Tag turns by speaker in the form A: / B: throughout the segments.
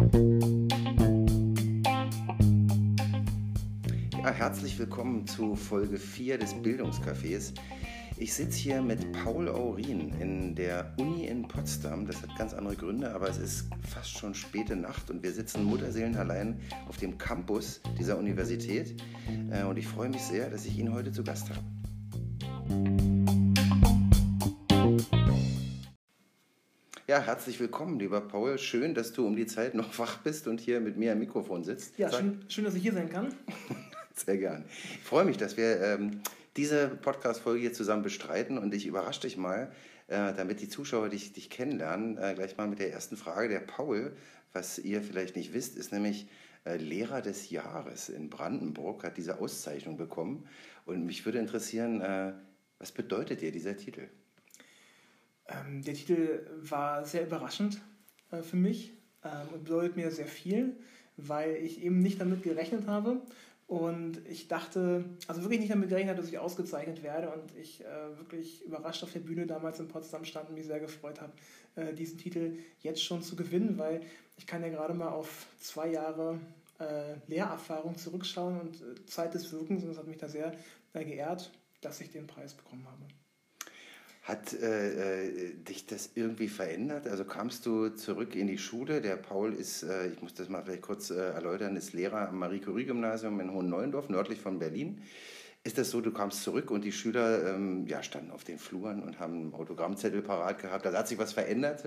A: Ja, herzlich willkommen zu Folge 4 des Bildungscafés. Ich sitze hier mit Paul Aurin in der Uni in Potsdam. Das hat ganz andere Gründe, aber es ist fast schon späte Nacht und wir sitzen mutterseelenallein auf dem Campus dieser Universität. Äh, und ich freue mich sehr, dass ich ihn heute zu Gast habe. Ja, herzlich willkommen, lieber Paul. Schön, dass du um die Zeit noch wach bist und hier mit mir am Mikrofon sitzt.
B: Ja, schön, schön, dass ich hier sein kann.
A: Sehr gern. Ich freue mich, dass wir ähm, diese Podcast-Folge hier zusammen bestreiten und ich überrasche dich mal, äh, damit die Zuschauer dich, dich kennenlernen, äh, gleich mal mit der ersten Frage. Der Paul, was ihr vielleicht nicht wisst, ist nämlich äh, Lehrer des Jahres in Brandenburg, hat diese Auszeichnung bekommen. Und mich würde interessieren, äh, was bedeutet dir dieser Titel?
B: Ähm, der Titel war sehr überraschend äh, für mich ähm, und bedeutet mir sehr viel, weil ich eben nicht damit gerechnet habe. Und ich dachte, also wirklich nicht damit gerechnet, dass ich ausgezeichnet werde und ich äh, wirklich überrascht auf der Bühne damals in Potsdam stand und mich sehr gefreut habe, äh, diesen Titel jetzt schon zu gewinnen, weil ich kann ja gerade mal auf zwei Jahre äh, Lehrerfahrung zurückschauen und äh, Zeit des Wirkens und es hat mich da sehr äh, geehrt, dass ich den Preis bekommen habe.
A: Hat äh, äh, dich das irgendwie verändert? Also kamst du zurück in die Schule? Der Paul ist, äh, ich muss das mal vielleicht kurz äh, erläutern, ist Lehrer am Marie-Curie-Gymnasium in Hohenneuendorf, nördlich von Berlin. Ist das so, du kamst zurück und die Schüler ähm, ja, standen auf den Fluren und haben einen Autogrammzettel parat gehabt? Also hat sich was verändert?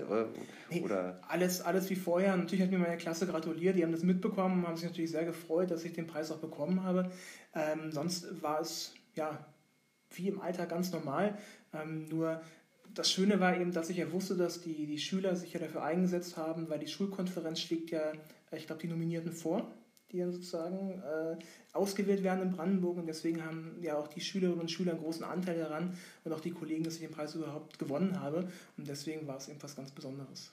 B: Nee, oder? Alles, alles wie vorher. Natürlich hat mir meine Klasse gratuliert, die haben das mitbekommen, haben sich natürlich sehr gefreut, dass ich den Preis auch bekommen habe. Ähm, sonst war es ja wie im Alltag ganz normal. Ähm, nur das Schöne war eben, dass ich ja wusste, dass die, die Schüler sich ja dafür eingesetzt haben, weil die Schulkonferenz schlägt ja, äh, ich glaube, die Nominierten vor, die dann sozusagen äh, ausgewählt werden in Brandenburg. Und deswegen haben ja auch die Schülerinnen und Schüler einen großen Anteil daran und auch die Kollegen, dass ich den Preis überhaupt gewonnen habe. Und deswegen war es eben was ganz Besonderes.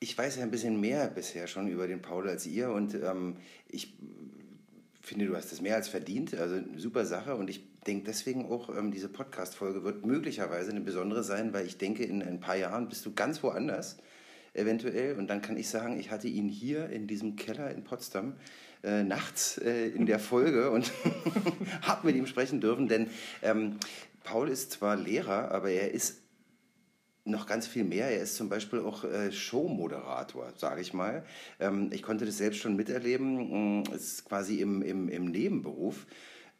A: Ich weiß ja ein bisschen mehr bisher schon über den Paul als ihr und ähm, ich finde, du hast es mehr als verdient. Also super Sache und ich denke deswegen auch, ähm, diese Podcast-Folge wird möglicherweise eine besondere sein, weil ich denke, in ein paar Jahren bist du ganz woanders eventuell und dann kann ich sagen, ich hatte ihn hier in diesem Keller in Potsdam äh, nachts äh, in der Folge und habe mit ihm sprechen dürfen, denn ähm, Paul ist zwar Lehrer, aber er ist noch ganz viel mehr. Er ist zum Beispiel auch äh, Showmoderator, sage ich mal. Ähm, ich konnte das selbst schon miterleben. Mm, es ist quasi im, im, im Nebenberuf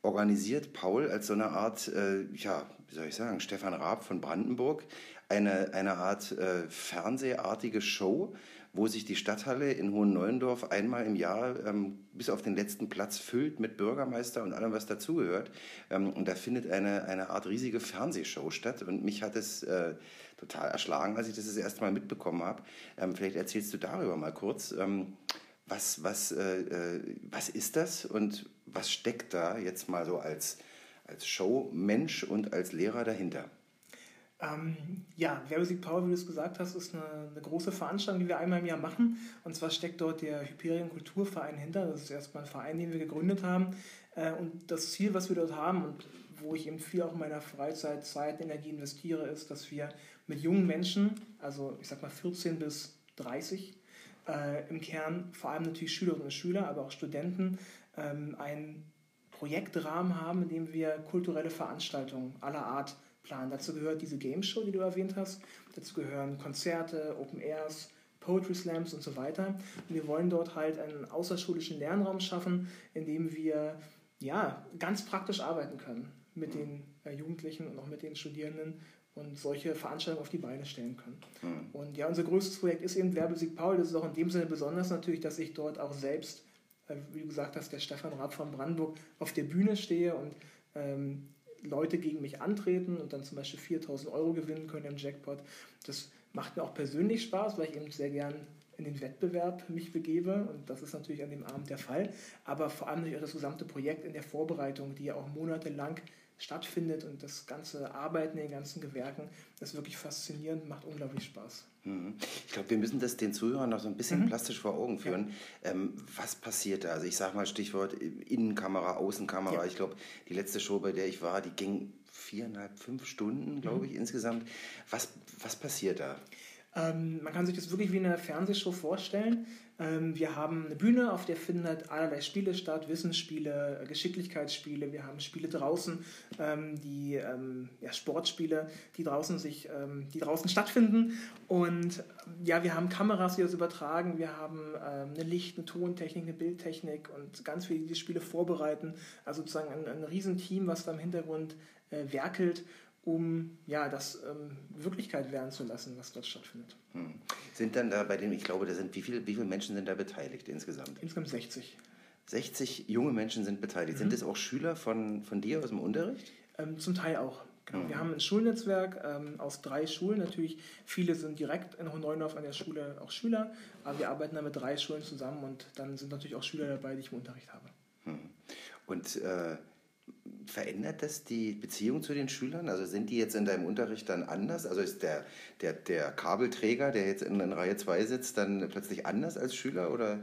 A: organisiert Paul als so eine Art, äh, ja, wie soll ich sagen, Stefan Raab von Brandenburg, eine, eine Art äh, fernsehartige Show, wo sich die Stadthalle in Hohenneuendorf einmal im Jahr ähm, bis auf den letzten Platz füllt mit Bürgermeister und allem, was dazugehört. Ähm, und da findet eine, eine Art riesige Fernsehshow statt. Und mich hat es äh, total erschlagen, als ich das das erste Mal mitbekommen habe. Ähm, vielleicht erzählst du darüber mal kurz. Was, was, äh, äh, was ist das und was steckt da jetzt mal so als, als Showmensch und als Lehrer dahinter?
B: Ähm, ja, Werbesieg Power, wie du es gesagt hast, ist eine, eine, große Veranstaltung, die wir einmal im Jahr machen. Und zwar steckt dort der Hyperion Kulturverein hinter. Das ist erstmal ein Verein, den wir gegründet haben. Äh, und das Ziel, was wir dort haben und wo ich eben viel auch in meiner Freizeit, Zeit, Energie investiere, ist, dass wir mit jungen Menschen, also ich sag mal 14 bis 30, äh, im Kern vor allem natürlich Schülerinnen und Schüler, aber auch Studenten, ähm, einen Projektrahmen haben, in dem wir kulturelle Veranstaltungen aller Art planen. Dazu gehört diese Game Show, die du erwähnt hast. Dazu gehören Konzerte, Open Airs, Poetry Slams und so weiter. Und wir wollen dort halt einen außerschulischen Lernraum schaffen, in dem wir ja, ganz praktisch arbeiten können mit den äh, Jugendlichen und auch mit den Studierenden und solche Veranstaltungen auf die Beine stellen können. Mhm. Und ja, unser größtes Projekt ist eben Werbesieg Paul. Das ist auch in dem Sinne besonders natürlich, dass ich dort auch selbst, äh, wie du gesagt hast, der Stefan Raab von Brandenburg auf der Bühne stehe und ähm, Leute gegen mich antreten und dann zum Beispiel 4000 Euro gewinnen können im Jackpot. Das macht mir auch persönlich Spaß, weil ich eben sehr gern in den Wettbewerb mich begebe und das ist natürlich an dem Abend der Fall, aber vor allem natürlich auch das gesamte Projekt in der Vorbereitung, die ja auch monatelang stattfindet und das ganze Arbeiten in den ganzen Gewerken, das ist wirklich faszinierend, macht unglaublich Spaß.
A: Mhm. Ich glaube, wir müssen das den Zuhörern noch so ein bisschen mhm. plastisch vor Augen führen. Ja. Ähm, was passiert da? Also ich sage mal Stichwort Innenkamera, Außenkamera. Ja. Ich glaube, die letzte Show, bei der ich war, die ging viereinhalb, fünf Stunden, glaube mhm. ich, insgesamt. Was, was passiert da?
B: Ähm, man kann sich das wirklich wie eine Fernsehshow vorstellen. Ähm, wir haben eine Bühne, auf der finden halt allerlei Spiele statt, Wissensspiele, Geschicklichkeitsspiele. Wir haben Spiele draußen, ähm, die ähm, ja, Sportspiele, die draußen sich, ähm, die draußen stattfinden. Und ja, wir haben Kameras, die das übertragen. Wir haben ähm, eine Licht-, eine Tontechnik, eine Bildtechnik und ganz viele, die die Spiele vorbereiten. Also sozusagen ein, ein Riesenteam, was da im Hintergrund äh, werkelt um ja, das ähm, Wirklichkeit werden zu lassen, was dort stattfindet. Hm.
A: Sind dann da bei dem, ich glaube, da sind wie viele, wie viele Menschen sind da beteiligt insgesamt?
B: Insgesamt 60.
A: 60 junge Menschen sind beteiligt. Mhm. Sind das auch Schüler von, von dir aus dem Unterricht?
B: Ähm, zum Teil auch. Genau. Mhm. Wir haben ein Schulnetzwerk ähm, aus drei Schulen. Natürlich, viele sind direkt in Hohenneudorf an der Schule auch Schüler, aber wir arbeiten da mit drei Schulen zusammen und dann sind natürlich auch Schüler dabei, die ich im Unterricht habe.
A: Mhm. Und äh, verändert das die Beziehung zu den Schülern? Also sind die jetzt in deinem Unterricht dann anders? Also ist der, der, der Kabelträger, der jetzt in, in Reihe 2 sitzt, dann plötzlich anders als Schüler oder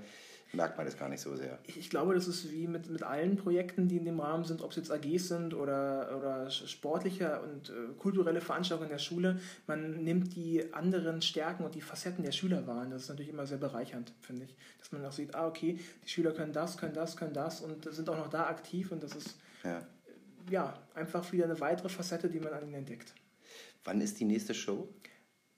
A: merkt man das gar nicht so sehr?
B: Ich glaube, das ist wie mit, mit allen Projekten, die in dem Rahmen sind, ob es jetzt AGs sind oder, oder sportliche und äh, kulturelle Veranstaltungen in der Schule. Man nimmt die anderen Stärken und die Facetten der Schüler wahr. Das ist natürlich immer sehr bereichernd, finde ich. Dass man auch sieht, ah, okay, die Schüler können das, können das, können das und sind auch noch da aktiv und das ist ja. ja, einfach wieder eine weitere Facette, die man an ihnen entdeckt.
A: Wann ist die nächste Show?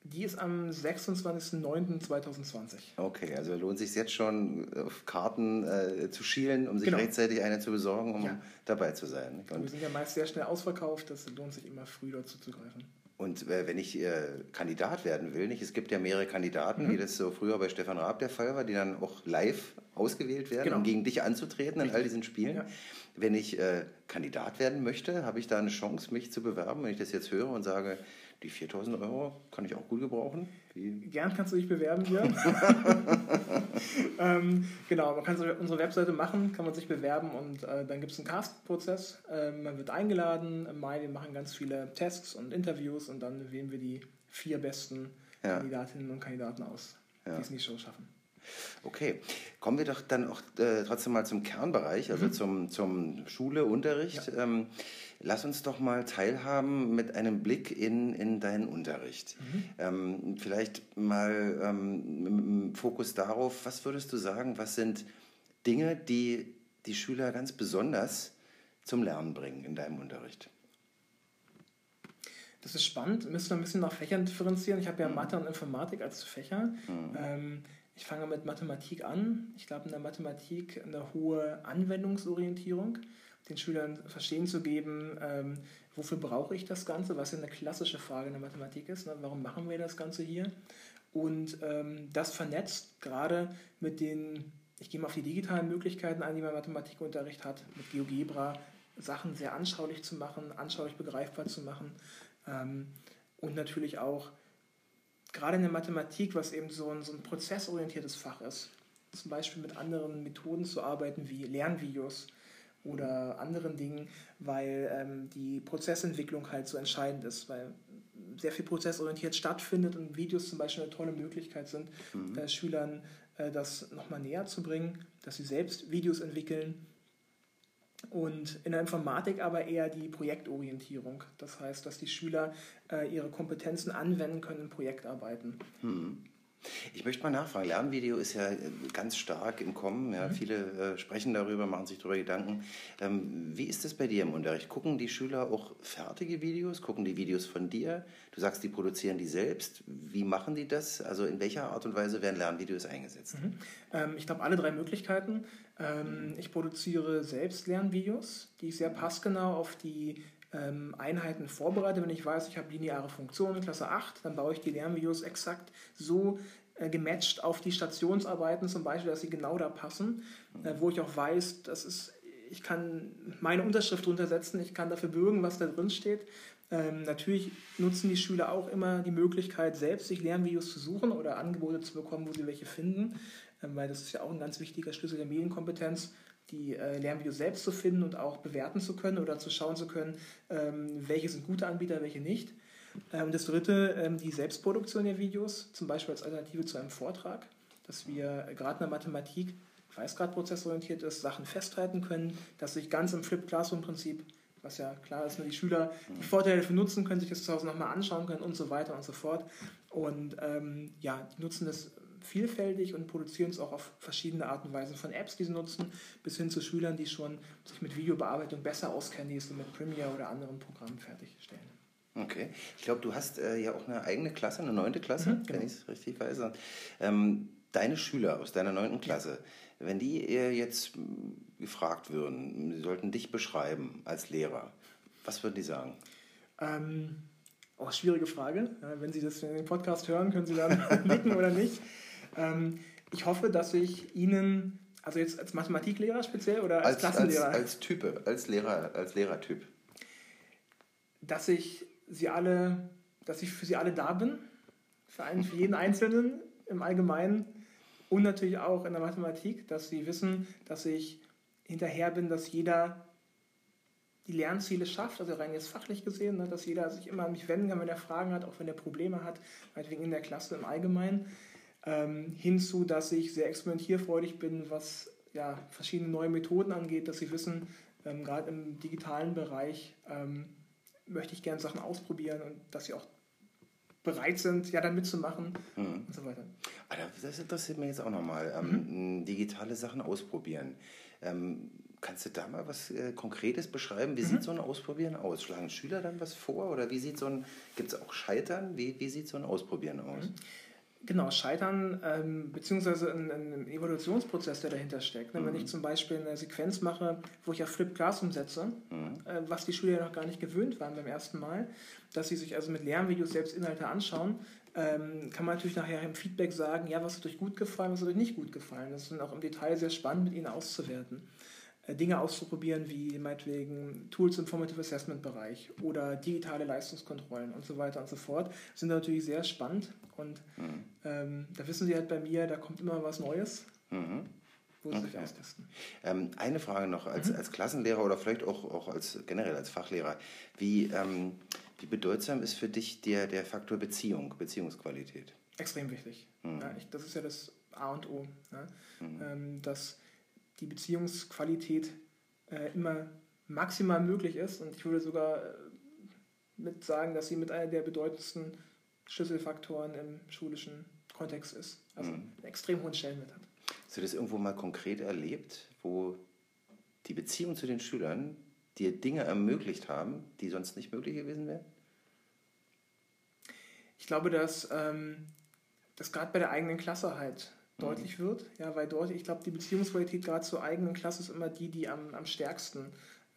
B: Die ist am 26.09.2020.
A: Okay, also lohnt sich jetzt schon auf Karten äh, zu schielen, um sich genau. rechtzeitig eine zu besorgen, um ja. dabei zu sein.
B: Und wir sind ja meist sehr schnell ausverkauft, das lohnt sich immer früh dazu zu greifen.
A: Und äh, wenn ich äh, Kandidat werden will, nicht? es gibt ja mehrere Kandidaten, mhm. wie das so früher bei Stefan Raab der Fall war, die dann auch live ausgewählt werden, genau. um gegen dich anzutreten Richtig. in all diesen Spielen. Ja. Wenn ich äh, Kandidat werden möchte, habe ich da eine Chance, mich zu bewerben, wenn ich das jetzt höre und sage, die 4000 Euro kann ich auch gut gebrauchen.
B: Wie? Gern kannst du dich bewerben hier. ähm, genau, man kann unsere Webseite machen, kann man sich bewerben und äh, dann gibt es einen Cast-Prozess. Äh, man wird eingeladen im Mai, wir machen ganz viele Tests und Interviews und dann wählen wir die vier besten ja. Kandidatinnen und Kandidaten aus, ja. die es in die Show schaffen.
A: Okay, kommen wir doch dann auch äh, trotzdem mal zum Kernbereich, also mhm. zum, zum Schule, Unterricht. Ja. Ähm, lass uns doch mal teilhaben mit einem Blick in, in deinen Unterricht. Mhm. Ähm, vielleicht mal ähm, mit Fokus darauf, was würdest du sagen, was sind Dinge, die die Schüler ganz besonders zum Lernen bringen in deinem Unterricht?
B: Das ist spannend. Wir müssen ein bisschen nach Fächern differenzieren. Ich habe ja mhm. Mathe und Informatik als Fächer. Mhm. Ähm, ich fange mit Mathematik an. Ich glaube, in der Mathematik eine hohe Anwendungsorientierung, den Schülern verstehen zu geben, ähm, wofür brauche ich das Ganze, was ja eine klassische Frage in der Mathematik ist. Ne? Warum machen wir das Ganze hier? Und ähm, das vernetzt gerade mit den, ich gehe mal auf die digitalen Möglichkeiten ein, die man Mathematikunterricht hat, mit GeoGebra, Sachen sehr anschaulich zu machen, anschaulich begreifbar zu machen ähm, und natürlich auch gerade in der Mathematik, was eben so ein, so ein prozessorientiertes Fach ist, zum Beispiel mit anderen Methoden zu arbeiten wie Lernvideos oder anderen Dingen, weil ähm, die Prozessentwicklung halt so entscheidend ist, weil sehr viel prozessorientiert stattfindet und Videos zum Beispiel eine tolle Möglichkeit sind, mhm. äh, Schülern äh, das nochmal näher zu bringen, dass sie selbst Videos entwickeln und in der Informatik aber eher die Projektorientierung. Das heißt, dass die Schüler äh, ihre Kompetenzen anwenden können in Projektarbeiten.
A: Hm. Ich möchte mal nachfragen, Lernvideo ist ja äh, ganz stark im Kommen. Ja, mhm. Viele äh, sprechen darüber, machen sich darüber Gedanken. Ähm, wie ist es bei dir im Unterricht? Gucken die Schüler auch fertige Videos? Gucken die Videos von dir? Du sagst, die produzieren die selbst. Wie machen die das? Also in welcher Art und Weise werden Lernvideos eingesetzt?
B: Mhm. Ähm, ich glaube, alle drei Möglichkeiten. Ähm, ich produziere selbst Lernvideos, die ich sehr passgenau auf die Einheiten vorbereite. Wenn ich weiß, ich habe lineare Funktionen, Klasse 8, dann baue ich die Lernvideos exakt so äh, gematcht auf die Stationsarbeiten zum Beispiel, dass sie genau da passen, äh, wo ich auch weiß, das ist, ich kann meine Unterschrift runtersetzen, ich kann dafür bürgen, was da drin steht. Ähm, natürlich nutzen die Schüler auch immer die Möglichkeit, selbst sich Lernvideos zu suchen oder Angebote zu bekommen, wo sie welche finden, ähm, weil das ist ja auch ein ganz wichtiger Schlüssel der Medienkompetenz die äh, Lernvideos selbst zu finden und auch bewerten zu können oder zu schauen zu können, ähm, welche sind gute Anbieter, welche nicht. Ähm, das dritte, ähm, die Selbstproduktion der Videos, zum Beispiel als Alternative zu einem Vortrag, dass wir gerade in der Mathematik, weil es gerade prozessorientiert ist, Sachen festhalten können, dass sich ganz im Flip Classroom-Prinzip was ja klar ist, nur die Schüler die Vorteile dafür nutzen können, sich das zu Hause nochmal anschauen können und so weiter und so fort. Und ähm, ja, die nutzen das vielfältig und produzieren es auch auf verschiedene Arten und Weisen. Von Apps, die sie nutzen, bis hin zu Schülern, die schon sich mit Videobearbeitung besser auskennen, die es mit Premiere oder anderen Programmen fertigstellen.
A: Okay. Ich glaube, du hast äh, ja auch eine eigene Klasse, eine neunte Klasse, mhm, genau. wenn ich es richtig weiß. Ähm, deine Schüler aus deiner neunten Klasse, ja. wenn die jetzt gefragt würden, sie sollten dich beschreiben als Lehrer, was würden die sagen?
B: Ähm, oh, schwierige Frage. Ja, wenn Sie das in den Podcast hören, können Sie dann nicken oder nicht. Ähm, ich hoffe, dass ich Ihnen, also jetzt als Mathematiklehrer speziell oder als, als Klassenlehrer?
A: Als, als Type, als Lehrer, als Lehrertyp.
B: Dass ich Sie alle, dass ich für Sie alle da bin, für, einen, für jeden Einzelnen im Allgemeinen und natürlich auch in der Mathematik, dass Sie wissen, dass ich hinterher bin, dass jeder die Lernziele schafft, also rein jetzt fachlich gesehen, ne, dass jeder sich immer an mich wenden kann, wenn er Fragen hat, auch wenn er Probleme hat, meinetwegen in der Klasse im Allgemeinen ähm, hinzu, dass ich sehr experimentierfreudig bin, was ja, verschiedene neue Methoden angeht, dass sie wissen, ähm, gerade im digitalen Bereich ähm, möchte ich gerne Sachen ausprobieren und dass sie auch bereit sind, ja, da mitzumachen mhm. und so weiter.
A: Das interessiert mich jetzt auch nochmal. Ähm, mhm. Digitale Sachen ausprobieren. Ähm, kannst du da mal was äh, Konkretes beschreiben? Wie mhm. sieht so ein Ausprobieren aus? Schlagen Schüler dann was vor? Oder wie sieht so ein, gibt es auch Scheitern? Wie, wie sieht so ein Ausprobieren aus? Mhm.
B: Genau, Scheitern, ähm, beziehungsweise ein, ein, Evolutionsprozess, der dahinter steckt. Mhm. Wenn ich zum Beispiel eine Sequenz mache, wo ich ja Flip Class umsetze, mhm. äh, was die Schüler ja noch gar nicht gewöhnt waren beim ersten Mal, dass sie sich also mit Lernvideos selbst Inhalte anschauen, ähm, kann man natürlich nachher im Feedback sagen, ja, was hat euch gut gefallen, was hat euch nicht gut gefallen. Das ist dann auch im Detail sehr spannend, mit ihnen auszuwerten. Äh, Dinge auszuprobieren, wie meinetwegen Tools im Formative Assessment Bereich oder digitale Leistungskontrollen und so weiter und so fort, sind natürlich sehr spannend und mhm. ähm, da wissen Sie halt bei mir, da kommt immer was Neues. Mhm. Wo Sie okay. sich austesten.
A: Ähm, eine Frage noch als, mhm. als Klassenlehrer oder vielleicht auch, auch als generell als Fachlehrer. Wie, ähm, wie bedeutsam ist für dich der, der Faktor Beziehung, Beziehungsqualität?
B: Extrem wichtig. Mhm. Ja, ich, das ist ja das A und O. Ne? Ähm, dass die Beziehungsqualität äh, immer maximal möglich ist. Und ich würde sogar äh, mit sagen, dass sie mit einer der bedeutendsten Schlüsselfaktoren im schulischen Kontext ist. Also mhm. einen extrem hohen Stellenwert hat.
A: Hast du das irgendwo mal konkret erlebt, wo die Beziehung zu den Schülern dir Dinge ermöglicht haben, die sonst nicht möglich gewesen wären?
B: Ich glaube, dass ähm, das gerade bei der eigenen Klasse halt deutlich wird. Ja, weil dort, ich glaube, die Beziehungsqualität gerade zur eigenen Klasse ist immer die, die am, am stärksten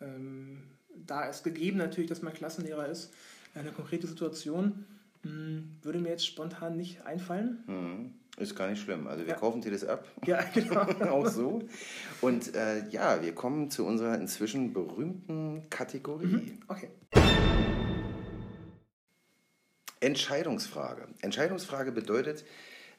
B: ähm, da ist. Gegeben natürlich, dass man Klassenlehrer ist. Eine konkrete Situation mh, hm, würde mir jetzt spontan nicht einfallen.
A: Mhm. Ist gar nicht schlimm. Also wir ja. kaufen dir das ab.
B: Ja, genau.
A: Auch so. Und äh, ja, wir kommen zu unserer inzwischen berühmten Kategorie. Mhm.
B: Okay.
A: Entscheidungsfrage. Entscheidungsfrage bedeutet,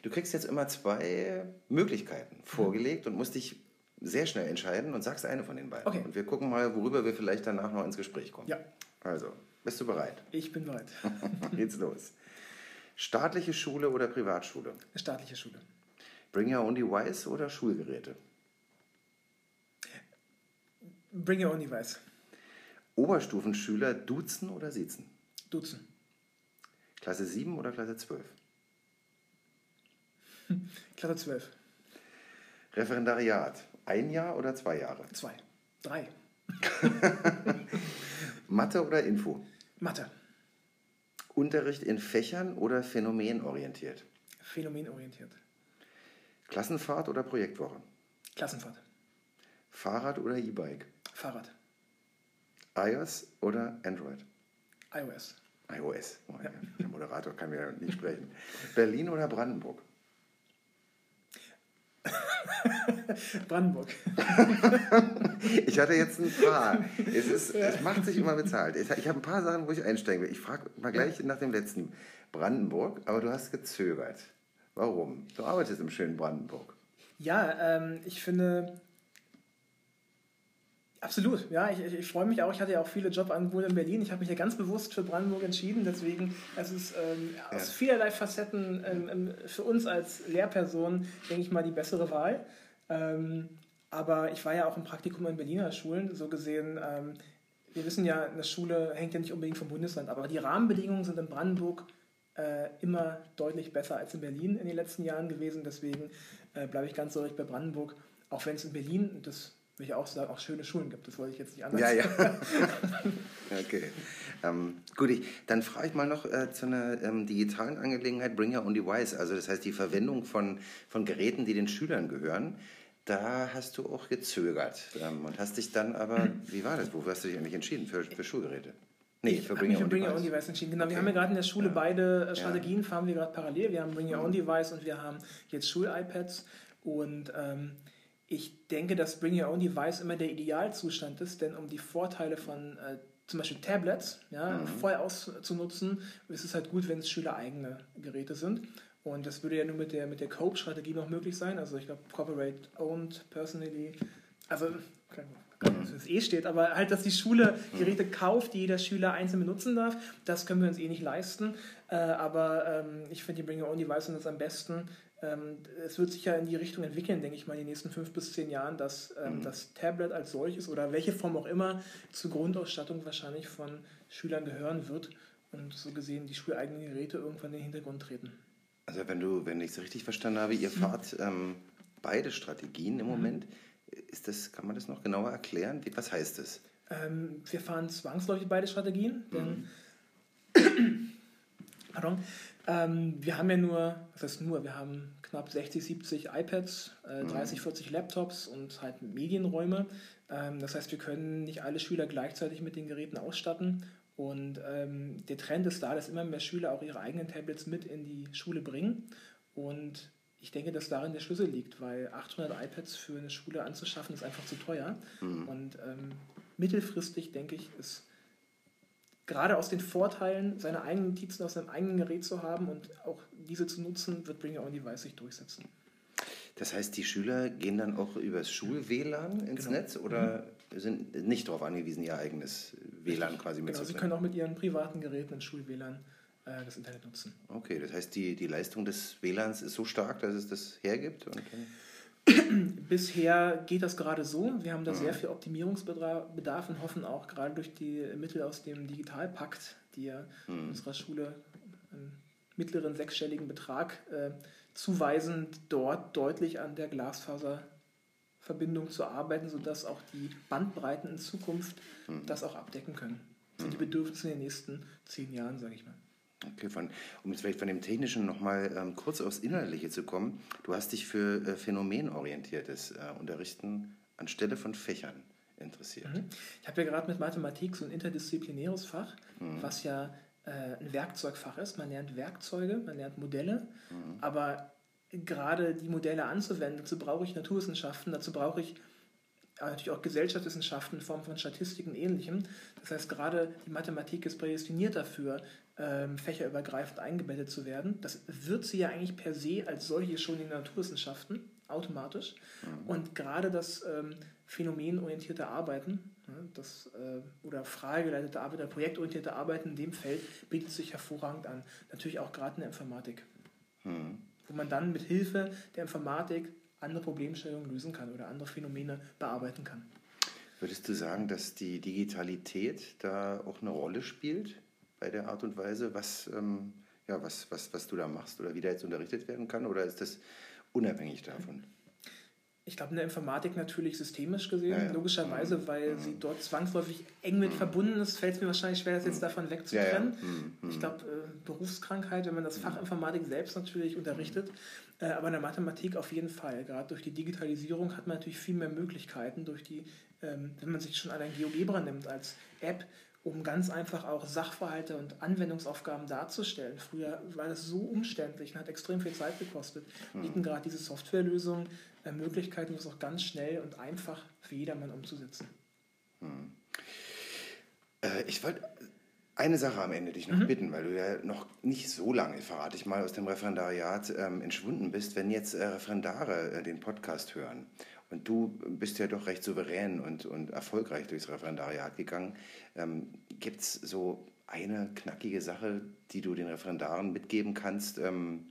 A: Du kriegst jetzt immer zwei Möglichkeiten vorgelegt und musst dich sehr schnell entscheiden und sagst eine von den beiden.
B: Okay.
A: Und wir gucken mal, worüber wir vielleicht danach noch ins Gespräch kommen.
B: Ja.
A: Also, bist du bereit?
B: Ich bin bereit.
A: Geht's los. Staatliche Schule oder Privatschule?
B: Staatliche Schule.
A: Bring Your Own Device oder Schulgeräte?
B: Bring Your Own Device.
A: Oberstufenschüler duzen oder siezen?
B: Duzen.
A: Klasse 7 oder Klasse 12?
B: Klasse 12.
A: Referendariat. Ein Jahr oder zwei Jahre?
B: Zwei. Drei.
A: Mathe oder Info?
B: Mathe.
A: Unterricht in Fächern oder phänomenorientiert?
B: Phänomenorientiert.
A: Klassenfahrt oder Projektwoche?
B: Klassenfahrt.
A: Fahrrad oder E-Bike?
B: Fahrrad.
A: iOS oder Android?
B: iOS.
A: iOS. Oh, ja. Der Moderator kann mir nicht sprechen. Berlin oder Brandenburg?
B: Brandenburg.
A: ich hatte jetzt ein paar. Es, ist, es macht sich immer bezahlt. Ich habe ein paar Sachen, wo ich einsteigen will. Ich frage mal gleich nach dem letzten. Brandenburg, aber du hast gezögert. Warum? Du arbeitest im schönen Brandenburg.
B: Ja, ähm, ich finde, Absolut, ja, ich, ich, freue mich auch. Ich hatte ja auch viele Jobangebote in Berlin. Ich habe mich ja ganz bewusst für Brandenburg entschieden. Deswegen, es ist ähm, ja. aus vielerlei Facetten ähm, ähm, für uns als Lehrperson, denke ich mal, die bessere Wahl. Ähm, aber ich war ja auch im Praktikum in Berliner Schulen. So gesehen, ähm, wir wissen ja, eine Schule hängt ja nicht unbedingt vom Bundesland, aber die Rahmenbedingungen sind in Brandenburg äh, immer deutlich besser als in Berlin in den letzten Jahren gewesen. Deswegen äh, bleibe ich ganz deutlich bei Brandenburg, auch wenn es in Berlin, das will ich auch sagen, auch schöne Schulen gibt. Das wollte ich jetzt nicht anders
A: Ja, ja. okay. Ähm, gut, ich, dann frage ich mal noch äh, zu einer ähm, digitalen Angelegenheit, Bring Your Own Device, also das heißt die Verwendung von, von Geräten, die den Schülern gehören. Da hast du auch gezögert ähm, und hast dich dann aber, wie war das, wofür hast du dich eigentlich entschieden? Für, für Schulgeräte?
B: Nee, für Bring Your Own, Own Device entschieden. Genau, okay. wir haben ja gerade in der Schule ja. beide äh, Strategien, ja. fahren wir gerade parallel. Wir haben Bring Your Own mhm. Device und wir haben jetzt Schul-iPads und ähm, ich denke, dass Bring Your Own Device immer der Idealzustand ist, denn um die Vorteile von äh, zum Beispiel Tablets ja, mhm. voll auszunutzen, ist es halt gut, wenn es schülereigene Geräte sind. Und das würde ja nur mit der, mit der Cope-Strategie noch möglich sein. Also ich glaube, Corporate Owned, Personally. Also, dass es eh steht, aber halt, dass die Schule Geräte kauft, die jeder Schüler einzeln benutzen darf, das können wir uns eh nicht leisten. Äh, aber ähm, ich finde, die Bring Your Own Device sind das am besten, es wird sich ja in die Richtung entwickeln, denke ich mal, in den nächsten fünf bis zehn Jahren, dass ähm, mhm. das Tablet als solches oder welche Form auch immer zur Grundausstattung wahrscheinlich von Schülern gehören wird und so gesehen die schuleigenen Geräte irgendwann in den Hintergrund treten.
A: Also wenn du, wenn ich es richtig verstanden habe, ihr mhm. fahrt ähm, beide Strategien im mhm. Moment. Ist das, kann man das noch genauer erklären? Was heißt das?
B: Ähm, wir fahren zwangsläufig beide Strategien, denn
A: mhm.
B: Pardon, ähm, wir haben ja nur, was heißt nur, wir haben knapp 60, 70 iPads, äh, 30, mhm. 40 Laptops und halt Medienräume. Ähm, das heißt, wir können nicht alle Schüler gleichzeitig mit den Geräten ausstatten. Und ähm, der Trend ist da, dass immer mehr Schüler auch ihre eigenen Tablets mit in die Schule bringen. Und ich denke, dass darin der Schlüssel liegt, weil 800 iPads für eine Schule anzuschaffen ist einfach zu teuer. Mhm. Und ähm, mittelfristig, denke ich, ist gerade aus den Vorteilen, seine eigenen Notizen aus seinem eigenen Gerät zu haben und auch diese zu nutzen, wird Bring Your Own Device sich durchsetzen.
A: Das heißt, die Schüler gehen dann auch übers Schul-WLAN ins genau. Netz oder mhm. sind nicht darauf angewiesen, ihr eigenes WLAN quasi
B: mitzunehmen? Genau, sie können auch mit ihren privaten Geräten ins Schul-WLAN äh, das Internet nutzen.
A: Okay, das heißt, die, die Leistung des WLANs ist so stark, dass es das hergibt? Und
B: Bisher geht das gerade so. Wir haben da mhm. sehr viel Optimierungsbedarf und hoffen auch gerade durch die Mittel aus dem Digitalpakt, die ja mhm. unserer Schule einen mittleren sechsstelligen Betrag äh, zuweisen, dort deutlich an der Glasfaserverbindung zu arbeiten, sodass auch die Bandbreiten in Zukunft mhm. das auch abdecken können. Für die mhm. Bedürfnisse in den nächsten zehn Jahren, sage ich mal.
A: Okay, von, um jetzt vielleicht von dem Technischen nochmal ähm, kurz aufs Inhaltliche zu kommen. Du hast dich für äh, phänomenorientiertes äh, Unterrichten anstelle von Fächern interessiert.
B: Mhm. Ich habe ja gerade mit Mathematik so ein interdisziplinäres Fach, mhm. was ja äh, ein Werkzeugfach ist. Man lernt Werkzeuge, man lernt Modelle, mhm. aber gerade die Modelle anzuwenden, dazu brauche ich Naturwissenschaften, dazu brauche ich natürlich auch Gesellschaftswissenschaften in Form von Statistiken und Ähnlichem. Das heißt, gerade die Mathematik ist prädestiniert dafür, ähm, fächerübergreifend eingebettet zu werden. Das wird sie ja eigentlich per se als solche schon in den Naturwissenschaften, automatisch. Mhm. Und gerade das ähm, phänomenorientierte Arbeiten ne, das, äh, oder frageleitete Arbeit oder projektorientierte Arbeiten in dem Feld bietet sich hervorragend an. Natürlich auch gerade in der Informatik. Mhm. Wo man dann mit Hilfe der Informatik andere Problemstellungen lösen kann oder andere Phänomene bearbeiten kann.
A: Würdest du sagen, dass die Digitalität da auch eine Rolle spielt bei der Art und Weise, was, ähm, ja, was, was, was du da machst oder wie da jetzt unterrichtet werden kann? Oder ist das unabhängig davon?
B: Ich glaube, in der Informatik natürlich systemisch gesehen, ja, ja. logischerweise, mhm. weil mhm. sie dort zwangsläufig eng mit mhm. verbunden ist, fällt es mir wahrscheinlich schwer, das jetzt mhm. davon wegzutrennen. Ja, mhm. ich glaube, äh, Berufskrankheit, wenn man das Fach Informatik selbst natürlich unterrichtet, äh, aber in der Mathematik auf jeden Fall. Gerade durch die Digitalisierung hat man natürlich viel mehr Möglichkeiten, durch die, ähm, wenn man sich schon allein GeoGebra nimmt als App, um ganz einfach auch Sachverhalte und Anwendungsaufgaben darzustellen. Früher war das so umständlich und hat extrem viel Zeit gekostet. Mhm. Bieten gerade diese Softwarelösungen äh, Möglichkeiten, das auch ganz schnell und einfach für jedermann umzusetzen.
A: Mhm. Äh, ich wollte eine Sache am Ende dich noch mhm. bitten, weil du ja noch nicht so lange, verrate ich mal, aus dem Referendariat ähm, entschwunden bist. Wenn jetzt äh, Referendare äh, den Podcast hören und du bist ja doch recht souverän und, und erfolgreich durchs Referendariat gegangen, ähm, gibt es so eine knackige Sache, die du den Referendaren mitgeben kannst? Ähm,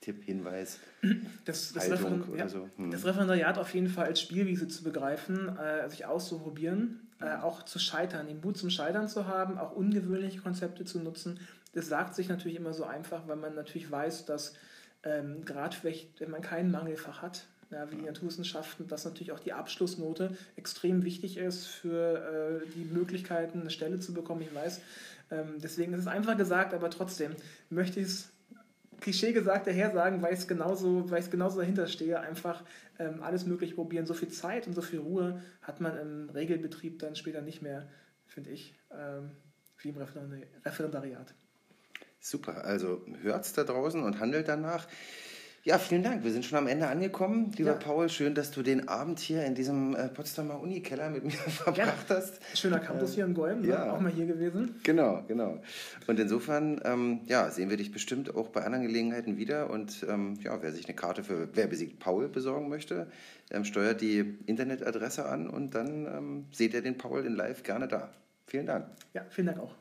A: Tipp, Hinweis,
B: das, das, Haltung oder ja, so? Hm. Das Referendariat auf jeden Fall als Spielwiese zu begreifen, äh, sich auszuprobieren, äh, auch zu scheitern, den Mut zum Scheitern zu haben, auch ungewöhnliche Konzepte zu nutzen, das sagt sich natürlich immer so einfach, weil man natürlich weiß, dass ähm, gerade wenn man kein Mangelfach hat, wie die Naturwissenschaften, dass natürlich auch die Abschlussnote extrem wichtig ist für äh, die Möglichkeiten, eine Stelle zu bekommen. Ich weiß, ähm, deswegen ist es einfach gesagt, aber trotzdem möchte ich es Klischee gesagt daher sagen, weil ich genauso, genauso dahinter stehe, einfach ähm, alles Mögliche probieren. So viel Zeit und so viel Ruhe hat man im Regelbetrieb dann später nicht mehr, finde ich, ähm, wie im Referendariat.
A: Super, also hört es da draußen und handelt danach. Ja, vielen Dank. Wir sind schon am Ende angekommen. Lieber ja. Paul, schön, dass du den Abend hier in diesem äh, Potsdamer Unikeller mit mir verbracht ja. hast.
B: Schöner Campus äh, hier in Golm, ne? ja. auch mal hier gewesen.
A: Genau, genau. Und insofern ähm, ja, sehen wir dich bestimmt auch bei anderen Gelegenheiten wieder. Und ähm, ja, wer sich eine Karte für Wer besiegt Paul besorgen möchte, ähm, steuert die Internetadresse an und dann ähm, seht ihr den Paul in live gerne da. Vielen Dank.
B: Ja, vielen Dank auch.